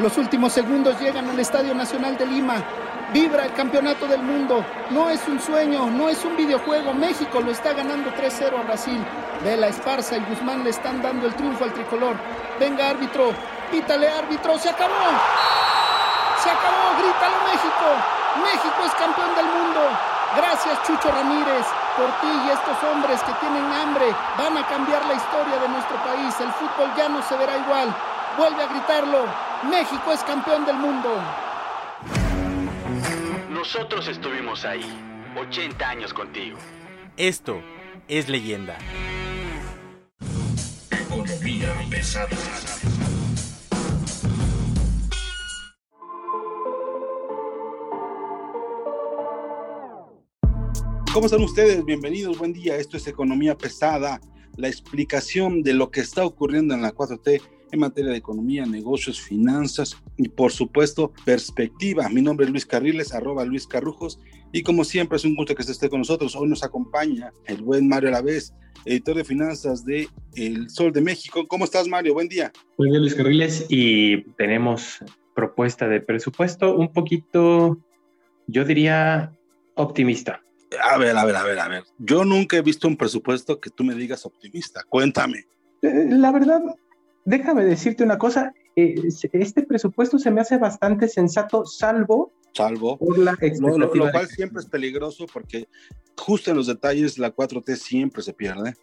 Los últimos segundos llegan al Estadio Nacional de Lima. Vibra el campeonato del mundo. No es un sueño, no es un videojuego. México lo está ganando 3-0 a Brasil. Vela Esparza y Guzmán le están dando el triunfo al tricolor. Venga, árbitro. Pítale, árbitro. ¡Se acabó! ¡Se acabó! ¡Grítalo, México! ¡México es campeón del mundo! Gracias, Chucho Ramírez. Por ti y estos hombres que tienen hambre van a cambiar la historia de nuestro país. El fútbol ya no se verá igual. Vuelve a gritarlo. México es campeón del mundo. Nosotros estuvimos ahí, 80 años contigo. Esto es leyenda. Economía pesada. ¿Cómo están ustedes? Bienvenidos, buen día. Esto es Economía Pesada, la explicación de lo que está ocurriendo en la 4T en materia de economía, negocios, finanzas y por supuesto perspectiva. Mi nombre es Luis Carriles, arroba Luis Carrujos y como siempre es un gusto que esté con nosotros. Hoy nos acompaña el buen Mario Alavés, editor de finanzas de El Sol de México. ¿Cómo estás Mario? Buen día. Buen día Luis Carriles y tenemos propuesta de presupuesto un poquito, yo diría, optimista. A ver, a ver, a ver, a ver. Yo nunca he visto un presupuesto que tú me digas optimista. Cuéntame. Eh, la verdad, déjame decirte una cosa. Eh, este presupuesto se me hace bastante sensato, salvo. Salvo. Por la lo, lo, lo cual siempre es peligroso porque justo en los detalles la 4T siempre se pierde.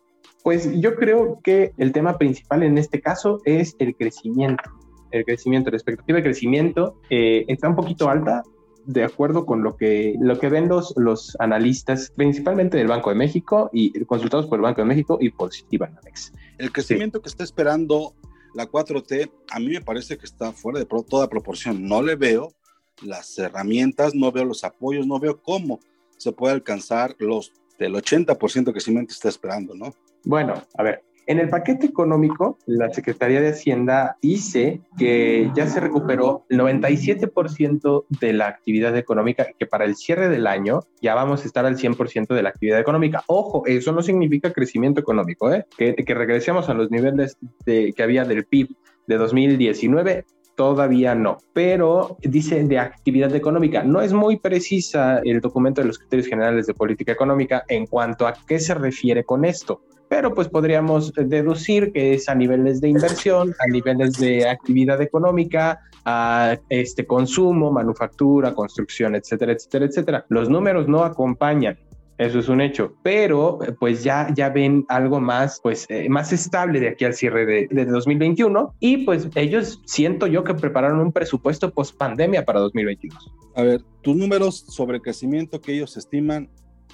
Pues yo creo que el tema principal en este caso es el crecimiento. El crecimiento, la expectativa de crecimiento eh, está un poquito alta, de acuerdo con lo que, lo que ven los, los analistas, principalmente del Banco de México y consultados por el Banco de México y por Citibanamex. El crecimiento sí. que está esperando la 4T, a mí me parece que está fuera de toda proporción. No le veo las herramientas, no veo los apoyos, no veo cómo se puede alcanzar los del 80% de crecimiento que está esperando, ¿no? Bueno, a ver, en el paquete económico, la Secretaría de Hacienda dice que ya se recuperó el 97% de la actividad económica, que para el cierre del año ya vamos a estar al 100% de la actividad económica. Ojo, eso no significa crecimiento económico, ¿eh? que, regresemos a los niveles de, que había del PIB de 2019, Todavía no, pero dice de actividad económica. No es muy precisa el documento de los criterios generales de política económica en cuanto a qué se refiere con esto, pero pues podríamos deducir que es a niveles de inversión, a niveles de actividad económica, a este consumo, manufactura, construcción, etcétera, etcétera, etcétera. Los números no acompañan eso es un hecho, pero pues ya, ya ven algo más, pues eh, más estable de aquí al cierre de, de, 2021 y pues ellos siento yo que prepararon un presupuesto post pandemia para 2022. A ver, tus números sobre crecimiento que ellos estiman,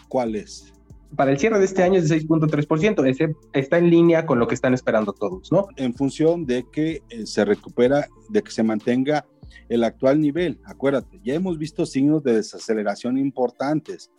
¿cuál es? Para el cierre de este año es de 6.3%, ese está en línea con lo que están esperando todos, ¿no? En función de que eh, se recupera, de que se mantenga el actual nivel, acuérdate, ya hemos visto signos de desaceleración importantes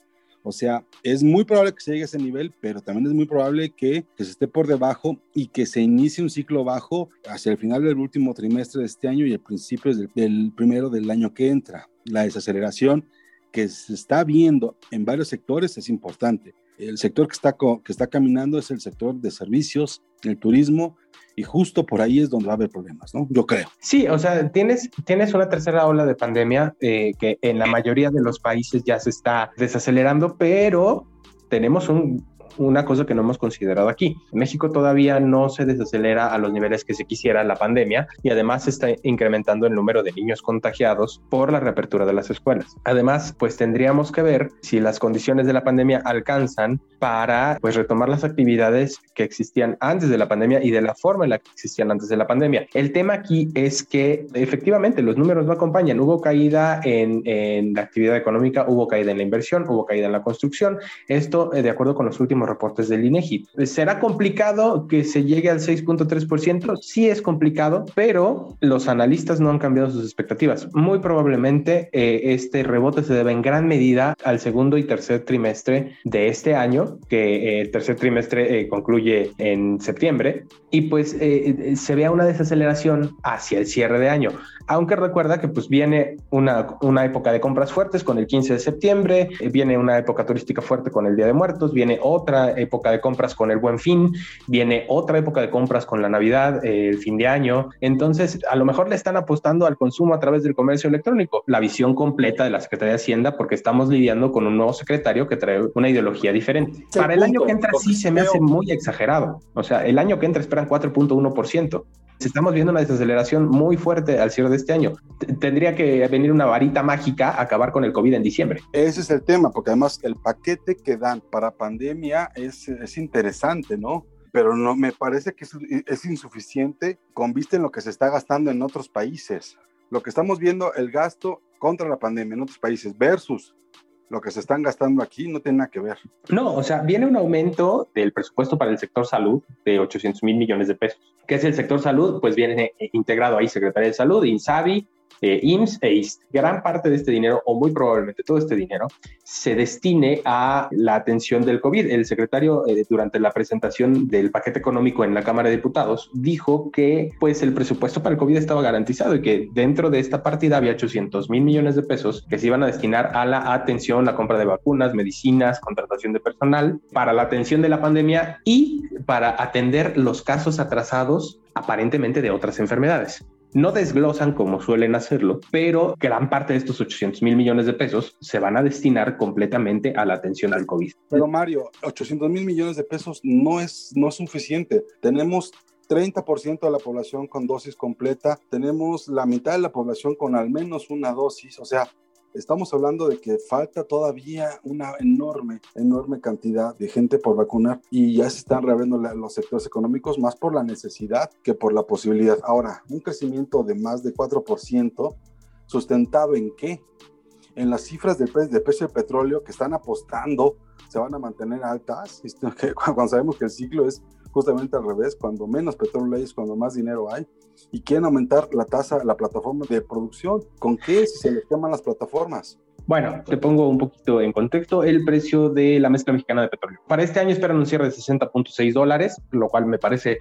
o sea, es muy probable que se llegue a ese nivel, pero también es muy probable que, que, se esté por debajo y que se inicie un ciclo bajo hacia el final del último trimestre de este año y el principio del, del primero del año que entra. La desaceleración que se está viendo en varios sectores es importante. El sector que está, que está caminando es el sector de servicios, el turismo, y justo por ahí es donde va a haber problemas, ¿no? Yo creo. Sí, o sea, tienes, tienes una tercera ola de pandemia eh, que en la mayoría de los países ya se está desacelerando, pero tenemos un una cosa que no hemos considerado aquí. México todavía no se desacelera a los niveles que se quisiera la pandemia y además se está incrementando el número de niños contagiados por la reapertura de las escuelas. Además, pues tendríamos que ver si las condiciones de la pandemia alcanzan para pues retomar las actividades que existían antes de la pandemia y de la forma en la que existían antes de la pandemia. El tema aquí es que efectivamente los números no acompañan. Hubo caída en, en la actividad económica, hubo caída en la inversión, hubo caída en la construcción. Esto, de acuerdo con los últimos últimos reportes del INEGI. ¿Será complicado que se llegue al 6.3%? Sí es complicado, pero los analistas no han cambiado sus expectativas. Muy probablemente eh, este rebote se debe en gran medida al segundo y tercer trimestre de este año, que eh, el tercer trimestre eh, concluye en septiembre, y pues se vea una desaceleración hacia el cierre de año aunque recuerda que pues viene una, una época de compras fuertes con el 15 de septiembre, eh, viene una época turística fuerte con el Día de Muertos, viene otra época de compras con el Buen Fin, viene otra época de compras con la Navidad, eh, el fin de año, entonces a lo mejor le están apostando al consumo a través del comercio electrónico, la visión completa de la Secretaría de Hacienda porque estamos lidiando con un nuevo secretario que trae una ideología diferente. Para el año que entra sí se me hace muy exagerado, o sea, el año que entra esperan 4.1% estamos viendo una desaceleración muy fuerte al cierre de este año. Tendría que venir una varita mágica a acabar con el COVID en diciembre. Ese es el tema, porque además el paquete que dan para pandemia es, es interesante, ¿no? Pero no, me parece que es, es insuficiente con vista en lo que se está gastando en otros países. Lo que estamos viendo, el gasto contra la pandemia en otros países versus lo que se están gastando aquí no tiene nada que ver. No, o sea, viene un aumento del presupuesto para el sector salud de 800 mil millones de pesos. ¿Qué es el sector salud? Pues viene integrado ahí Secretaría de Salud, INSABI, eh, IMSS e Gran parte de este dinero, o muy probablemente todo este dinero, se destine a la atención del COVID. El secretario, eh, durante la presentación del paquete económico en la Cámara de Diputados, dijo que pues el presupuesto para el COVID estaba garantizado y que dentro de esta partida había 800 mil millones de pesos que se iban a destinar a la atención, la compra de vacunas, medicinas, contratación de personal, para la atención de la pandemia y para atender los casos atrasados aparentemente de otras enfermedades. No desglosan como suelen hacerlo, pero gran parte de estos 800 mil millones de pesos se van a destinar completamente a la atención al COVID. Pero Mario, 800 mil millones de pesos no es, no es suficiente. Tenemos 30% de la población con dosis completa, tenemos la mitad de la población con al menos una dosis, o sea, estamos hablando de que falta todavía una enorme, enorme cantidad de gente por vacunar y ya se están reabriendo los sectores económicos más por la necesidad que por la posibilidad. Ahora, un crecimiento de más de 4%, sustentado en qué? En las cifras del precio, de precio del petróleo que están apostando se van a mantener altas, cuando sabemos que el ciclo es justamente al revés, cuando menos petróleo hay es cuando más dinero hay, y quieren aumentar la tasa, la plataforma de producción. ¿Con qué se les queman las plataformas? Bueno, te pongo un poquito en contexto el precio de la mezcla mexicana de petróleo. Para este año esperan un cierre de 60.6 dólares, lo cual me parece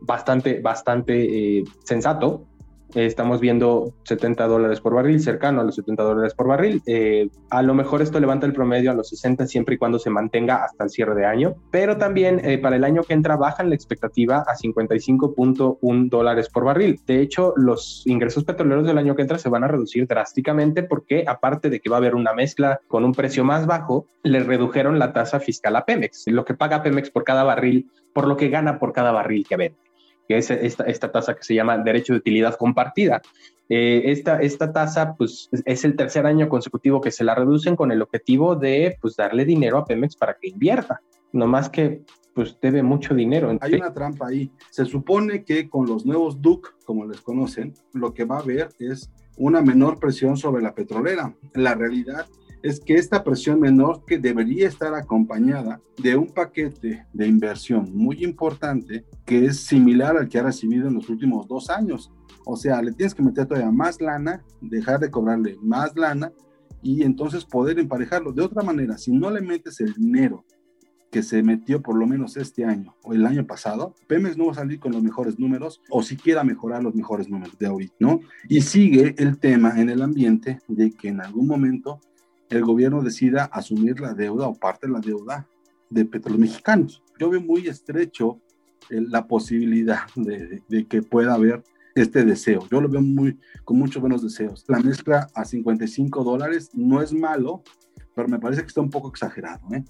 bastante, bastante eh, sensato estamos viendo 70 dólares por barril, cercano a los 70 dólares por barril. Eh, a lo mejor esto levanta el promedio a los 60 siempre y cuando se mantenga hasta el cierre de año, pero también eh, para el año que entra bajan la expectativa a 55.1 dólares por barril. De hecho, los ingresos petroleros del año que entra se van a reducir drásticamente porque aparte de que va a haber una mezcla con un precio más bajo, le redujeron la tasa fiscal a Pemex, lo que paga Pemex por cada barril, por lo que gana por cada barril que vende que es esta, esta tasa que se llama derecho de utilidad compartida. Eh, esta, esta tasa pues, es el tercer año consecutivo que se la reducen con el objetivo de pues, darle dinero a Pemex para que invierta, no más que pues debe mucho dinero. Hay una trampa ahí. Se supone que con los nuevos DUC, como les conocen, lo que va a haber es una menor presión sobre la petrolera. La realidad es que esta presión menor que debería estar acompañada de un paquete de inversión muy importante que es similar al que ha recibido en los últimos dos años. O sea, le tienes que meter todavía más lana, dejar de cobrarle más lana y entonces poder emparejarlo. De otra manera, si no le metes el dinero que se metió por lo menos este año o el año pasado, Pemex no va a salir con los mejores números o siquiera mejorar los mejores números de ahorita, ¿no? Y sigue el tema en el ambiente de que en algún momento el gobierno decida asumir la deuda o parte de la deuda de petróleos mexicanos. Yo veo muy estrecho eh, la posibilidad de, que pueda haber este deseo. Yo lo veo muy, con muchos buenos deseos. La mezcla a 55 dólares no es malo, pero me parece que está un poco exagerado. ¿eh?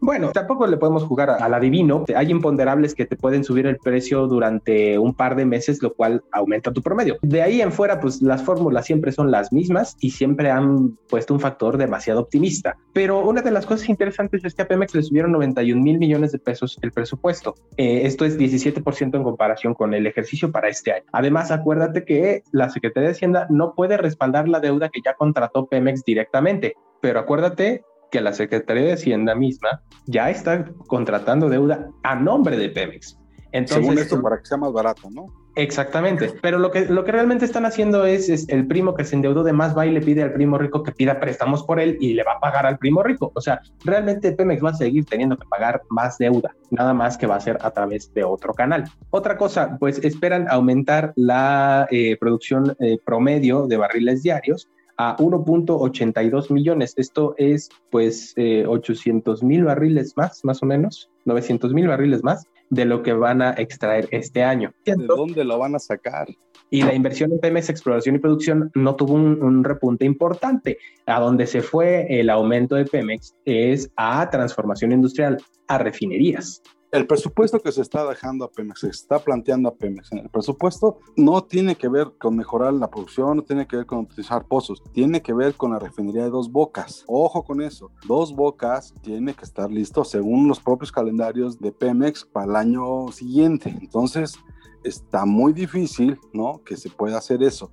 Bueno, tampoco le podemos jugar al adivino. Hay imponderables que te pueden subir el precio durante un par de meses, lo cual aumenta tu promedio. De ahí en fuera, pues las fórmulas siempre son las mismas y siempre han puesto un factor demasiado optimista. Pero una de las cosas interesantes es que a Pemex le subieron 91 mil millones de pesos el presupuesto. Eh, esto es 17% en comparación con el ejercicio para este año. Además, acuérdate que la Secretaría de Hacienda no puede respaldar la deuda que ya contrató Pemex directamente. Pero acuérdate que la Secretaría de Hacienda misma ya está contratando deuda a nombre de Pemex. Entonces, Según esto, para que sea más barato, ¿no? Exactamente, pero lo que, lo que realmente están haciendo es, es, el primo que se endeudó de más va y le pide al primo rico que pida préstamos por él y le va a pagar al primo rico. O sea, realmente Pemex va a seguir teniendo que pagar más deuda, nada más que va a ser a través de otro canal. Otra cosa, pues esperan aumentar la eh, producción eh, promedio de barriles diarios a 1.82 millones. Esto es pues 800 eh, mil barriles más, más o menos, 900 mil barriles más de lo que van a extraer este año. ¿De dónde lo van a sacar? Y la inversión en Pemex Exploración y Producción no tuvo un, repunte importante. A donde se fue el aumento de Pemex es a transformación industrial, a refinerías. El presupuesto que se está dejando a Pemex, se está planteando a Pemex el presupuesto, no tiene que ver con mejorar la producción, no tiene que ver con utilizar pozos, tiene que ver con la refinería de dos bocas. Ojo con eso, dos bocas tiene que estar listo según los propios calendarios de Pemex para el año siguiente. Entonces, está muy difícil, ¿no? Que se pueda hacer eso.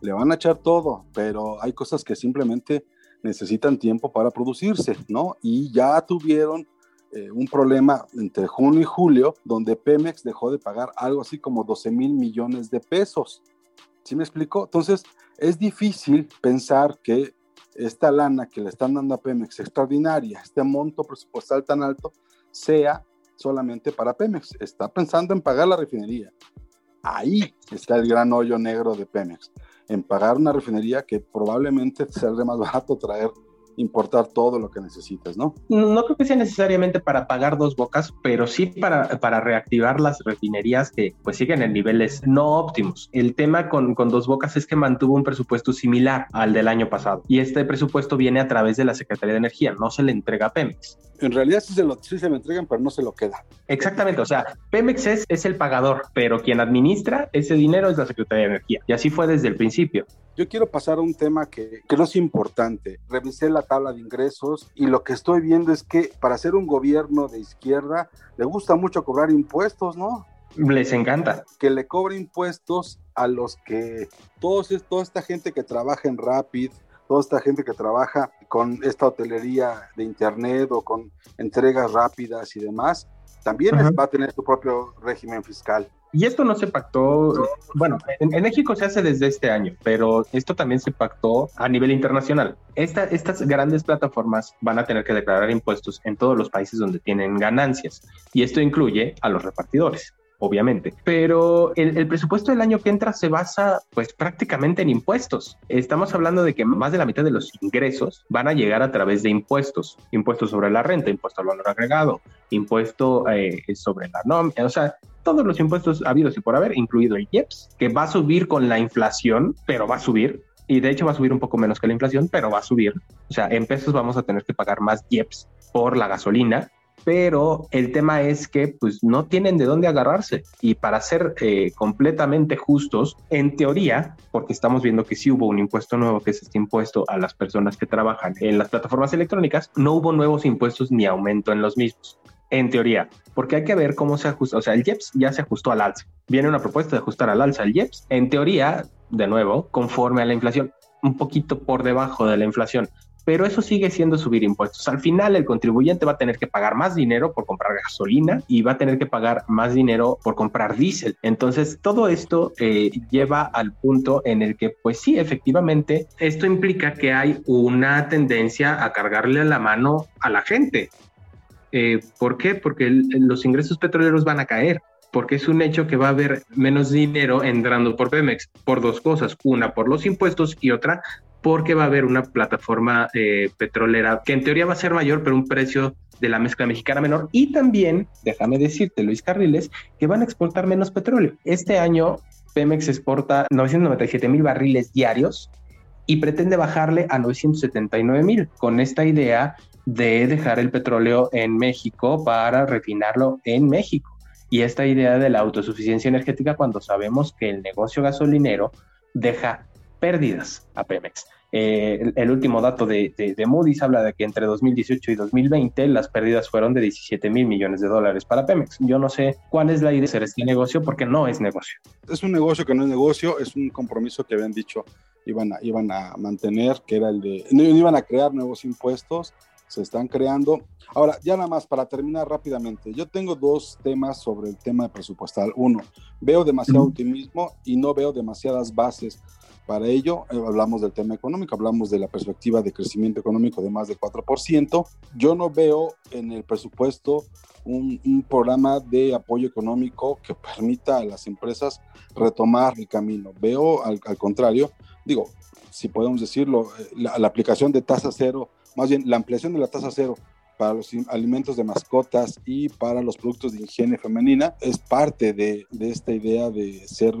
Le van a echar todo, pero hay cosas que simplemente necesitan tiempo para producirse, ¿no? Y ya tuvieron eh, un problema entre junio y julio, donde Pemex dejó de pagar algo así como 12 mil millones de pesos. ¿Sí me explico? Entonces, es difícil pensar que esta lana que le están dando a Pemex extraordinaria, este monto presupuestal tan alto, sea solamente para Pemex. Está pensando en pagar la refinería. Ahí está el gran hoyo negro de Pemex, en pagar una refinería que probablemente saldrá más barato traer importar todo lo que necesitas, ¿no? No creo que sea necesariamente para pagar dos bocas, pero sí para, para reactivar las refinerías que pues siguen en niveles no óptimos. El tema con, con dos bocas es que mantuvo un presupuesto similar al del año pasado y este presupuesto viene a través de la Secretaría de Energía, no se le entrega a Pemex. En realidad sí se, lo, sí se lo entregan, pero no se lo queda. Exactamente, o sea, Pemex es, es el pagador, pero quien administra ese dinero es la Secretaría de Energía y así fue desde el principio. Yo quiero pasar a un tema que, que no es importante. Revisé la tabla de ingresos y lo que estoy viendo es que para ser un gobierno de izquierda le gusta mucho cobrar impuestos, ¿no? Les encanta. Que le cobre impuestos a los que todos, toda esta gente que trabaja en Rapid, toda esta gente que trabaja con esta hotelería de internet o con entregas rápidas y demás, también va a tener su propio régimen fiscal. Y esto no se pactó, bueno, en, México se hace desde este año, pero esto también se pactó a nivel internacional. estas grandes plataformas van a tener que declarar impuestos en todos los países donde tienen ganancias, y esto incluye a los repartidores obviamente. Pero el, presupuesto del año que entra se basa pues prácticamente en impuestos. Estamos hablando de que más de la mitad de los ingresos van a llegar a través de impuestos. Impuestos sobre la renta, impuesto al valor agregado, impuesto eh, sobre la nómina, o sea, todos los impuestos habidos y por haber, incluido el IEPS, que va a subir con la inflación, pero va a subir. Y de hecho va a subir un poco menos que la inflación, pero va a subir. O sea, en pesos vamos a tener que pagar más IEPS por la gasolina pero el tema es que pues no tienen de dónde agarrarse y para ser eh, completamente justos, en teoría, porque estamos viendo que sí hubo un impuesto nuevo que es este impuesto a las personas que trabajan en las plataformas electrónicas, no hubo nuevos impuestos ni aumento en los mismos. En teoría, porque hay que ver cómo se ajusta, o sea, el IEPS ya se ajustó al alza. Viene una propuesta de ajustar al alza el IEPS. En teoría, de nuevo, conforme a la inflación, un poquito por debajo de la inflación pero eso sigue siendo subir impuestos. Al final el contribuyente va a tener que pagar más dinero por comprar gasolina y va a tener que pagar más dinero por comprar diésel. Entonces todo esto eh, lleva al punto en el que pues sí, efectivamente, esto implica que hay una tendencia a cargarle la mano a la gente. Eh, ¿Por qué? Porque los ingresos petroleros van a caer porque es un hecho que va a haber menos dinero entrando por Pemex por dos cosas, una por los impuestos y otra porque va a haber una plataforma eh, petrolera que en teoría va a ser mayor, pero un precio de la mezcla mexicana menor. Y también, déjame decirte, Luis Carriles, que van a exportar menos petróleo. Este año Pemex exporta 997 mil barriles diarios y pretende bajarle a 979 mil con esta idea de dejar el petróleo en México para refinarlo en México. Y esta idea de la autosuficiencia energética cuando sabemos que el negocio gasolinero deja pérdidas a Pemex. Eh, el, último dato de, de, Moody's habla de que entre 2018 y 2020 las pérdidas fueron de 17 mil millones de dólares para Pemex. Yo no sé cuál es la idea de hacer este negocio porque no es negocio. Es un negocio que no es negocio, es un compromiso que habían dicho iban a, iban a mantener, que era el de, no iban a crear nuevos impuestos se están creando. Ahora, ya nada más para terminar rápidamente, yo tengo dos temas sobre el tema presupuestal. Uno, veo demasiado optimismo y no veo demasiadas bases para ello. Eh, hablamos del tema económico, hablamos de la perspectiva de crecimiento económico de más de 4%. Yo no veo en el presupuesto un, programa de apoyo económico que permita a las empresas retomar el camino. Veo al, contrario, digo, si podemos decirlo, eh, la, aplicación de tasa cero, más bien la ampliación de la tasa cero para los alimentos de mascotas y para los productos de higiene femenina es parte de esta idea de ser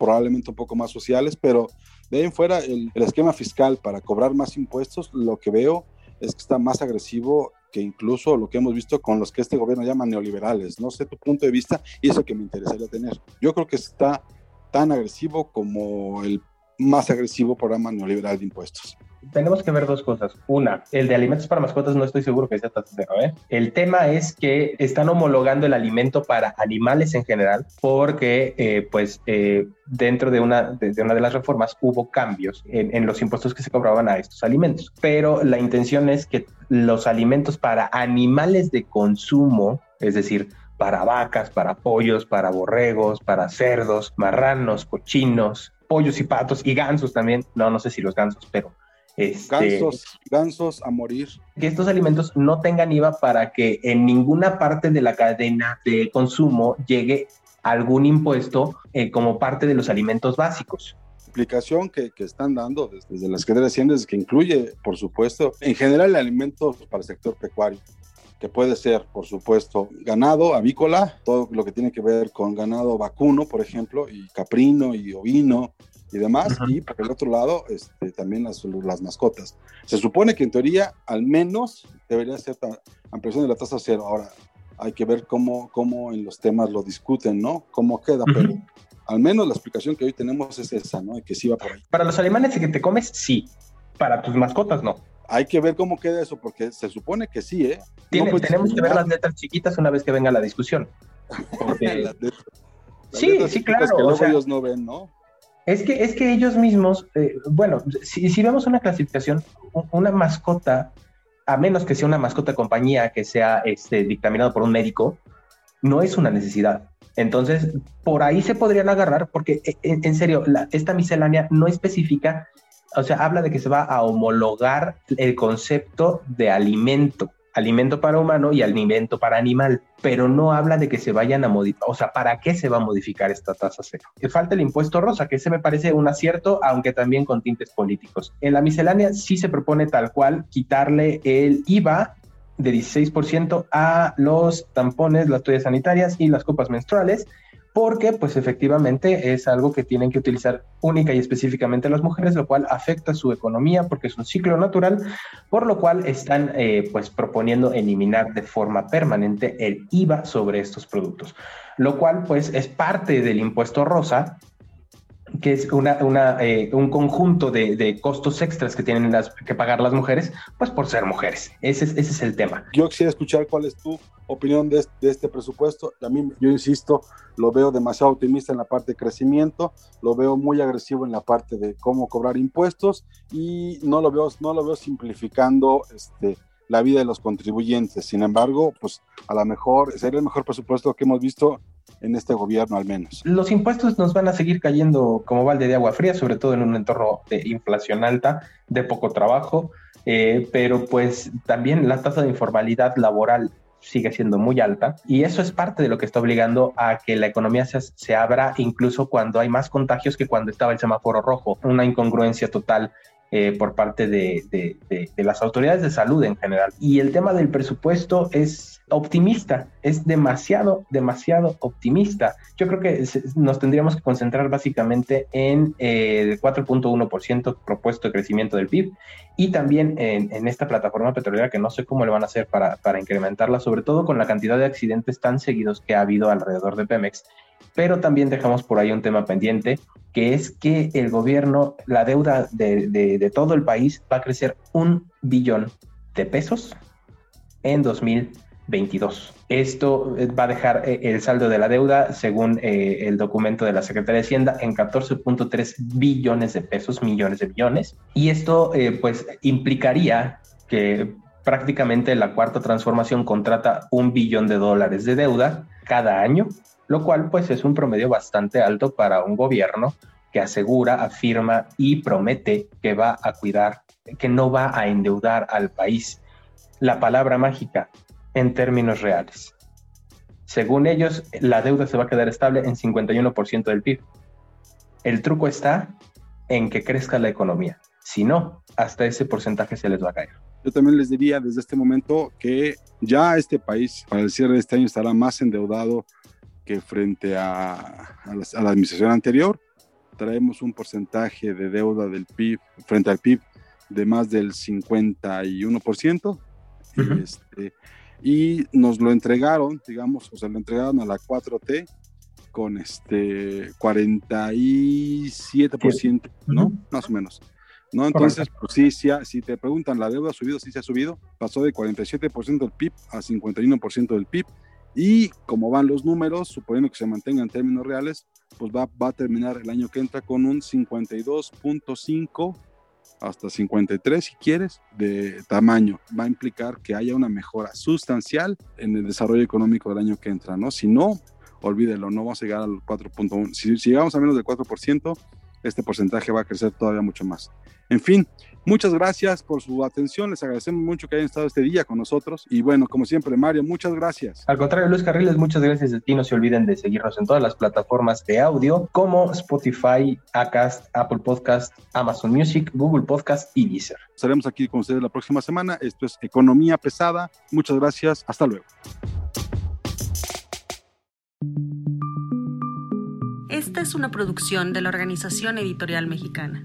probablemente un poco más sociales, pero de ahí en fuera el, el, esquema fiscal para cobrar más impuestos, lo que veo es que está más agresivo que incluso lo que hemos visto con los que este gobierno llama neoliberales. No sé tu punto de vista y eso que me interesaría tener. Yo creo que está tan agresivo como el más agresivo programa neoliberal de impuestos tenemos que ver dos cosas. Una, el de alimentos para mascotas no estoy seguro que sea tasa cero. ¿eh? El tema es que están homologando el alimento para animales en general porque eh, pues eh, dentro de una de, una de las reformas hubo cambios en, en, los impuestos que se cobraban a estos alimentos. Pero la intención es que los alimentos para animales de consumo, es decir, para vacas, para pollos, para borregos, para cerdos, marranos, cochinos, pollos y patos y gansos también. No, no sé si los gansos, pero este, gansos, gansos a morir. Que estos alimentos no tengan IVA para que en ninguna parte de la cadena de consumo llegue algún impuesto eh, como parte de los alimentos básicos explicación que, que, están dando desde, desde las Secretaría de Hacienda que incluye, por supuesto, en general alimentos para el sector pecuario, que puede ser, por supuesto, ganado avícola, todo lo que tiene que ver con ganado vacuno, por ejemplo, y caprino y ovino, y demás, uh -huh. y por el otro lado, este, también las, las, mascotas. Se supone que en teoría, al menos, debería ser ampliación de la tasa cero. Ahora, hay que ver cómo, cómo en los temas lo discuten, ¿no? Cómo queda, uh -huh. pero al menos la explicación que hoy tenemos es esa, ¿no? Que sí va por ahí. Para los alemanes que te comes, sí. Para tus mascotas, no. Hay que ver cómo queda eso, porque se supone que sí, ¿eh? Tiene, no tenemos que ver las letras chiquitas una vez que venga la discusión. Porque... las letras, las sí, sí, claro. Que luego o sea, ellos no ven, ¿no? Es que, es que ellos mismos, eh, bueno, si, vemos una clasificación, una mascota, a menos que sea una mascota compañía que sea este, dictaminado por un médico, no es una necesidad. Entonces, por ahí se podrían agarrar, porque eh, en, en serio, la, esta miscelánea no especifica, o sea, habla de que se va a homologar el concepto de alimento alimento para humano y alimento para animal, pero no habla de que se vayan a modificar, o sea, ¿para qué se va a modificar esta tasa cero? Que falta el impuesto rosa, que ese me parece un acierto, aunque también con tintes políticos. En la miscelánea sí se propone tal cual quitarle el IVA de 16% a los tampones, las toallas sanitarias y las copas menstruales, porque pues efectivamente es algo que tienen que utilizar única y específicamente las mujeres, lo cual afecta su economía porque es un ciclo natural, por lo cual están eh, pues proponiendo eliminar de forma permanente el IVA sobre estos productos, lo cual pues es parte del impuesto rosa que es una, eh, un conjunto de, de, costos extras que tienen las, que pagar las mujeres, pues por ser mujeres. Ese es, ese es el tema. Yo quisiera escuchar cuál es tu opinión de este, de este, presupuesto. A mí, yo insisto, lo veo demasiado optimista en la parte de crecimiento, lo veo muy agresivo en la parte de cómo cobrar impuestos y no lo veo, no lo veo simplificando este, la vida de los contribuyentes. Sin embargo, pues a lo mejor sería el mejor presupuesto que hemos visto en este gobierno al menos. Los impuestos nos van a seguir cayendo como balde de agua fría, sobre todo en un entorno de inflación alta, de poco trabajo, eh, pero pues también la tasa de informalidad laboral sigue siendo muy alta y eso es parte de lo que está obligando a que la economía se, se abra incluso cuando hay más contagios que cuando estaba el semáforo rojo, una incongruencia total eh, por parte de, de, de, las autoridades de salud en general. Y el tema del presupuesto es optimista, es demasiado, demasiado optimista. Yo creo que nos tendríamos que concentrar básicamente en eh, el 4.1% propuesto de crecimiento del PIB y también en, en, esta plataforma petrolera que no sé cómo le van a hacer para, para incrementarla, sobre todo con la cantidad de accidentes tan seguidos que ha habido alrededor de Pemex pero también dejamos por ahí un tema pendiente, que es que el gobierno, la deuda de, de, de todo el país va a crecer un billón de pesos en 2022. Esto eh, va a dejar eh, el saldo de la deuda, según eh, el documento de la Secretaría de Hacienda, en 14.3 billones de pesos, millones de billones. Y esto, eh, pues, implicaría que prácticamente la cuarta transformación contrata un billón de dólares de deuda cada año, lo cual pues es un promedio bastante alto para un gobierno que asegura, afirma y promete que va a cuidar, que no va a endeudar al país. La palabra mágica en términos reales. Según ellos, la deuda se va a quedar estable en 51% del PIB. El truco está en que crezca la economía. Si no, hasta ese porcentaje se les va a caer. Yo también les diría desde este momento que ya este país para el cierre de este año estará más endeudado que frente a, a, la, a la administración anterior traemos un porcentaje de deuda del PIB frente al PIB de más del 51%. Uh -huh. este, y nos lo entregaron, digamos, o sea, lo entregaron a la 4T con este 47%, ¿no? Uh -huh. Más o menos. ¿no? Entonces, pues sí, sí, si te preguntan, ¿la deuda ha subido? Sí se ha subido, pasó de 47% del PIB a 51% del PIB. Y como van los números, suponiendo que se mantengan en términos reales, pues va, va a terminar el año que entra con un 52.5 hasta 53 si quieres de tamaño. Va a implicar que haya una mejora sustancial en el desarrollo económico del año que entra, ¿no? Si no, olvídelo, no vamos a llegar al 4.1. Si, si llegamos a menos del 4%, este porcentaje va a crecer todavía mucho más. En fin, muchas gracias por su atención. Les agradecemos mucho que hayan estado este día con nosotros. Y bueno, como siempre, Mario, muchas gracias. Al contrario, Luis Carriles, muchas gracias a ti. No se olviden de seguirnos en todas las plataformas de audio como Spotify, Acast, Apple Podcast, Amazon Music, Google Podcast y Deezer. Estaremos aquí con ustedes la próxima semana. Esto es Economía Pesada. Muchas gracias. Hasta luego. Esta es una producción de la Organización Editorial Mexicana.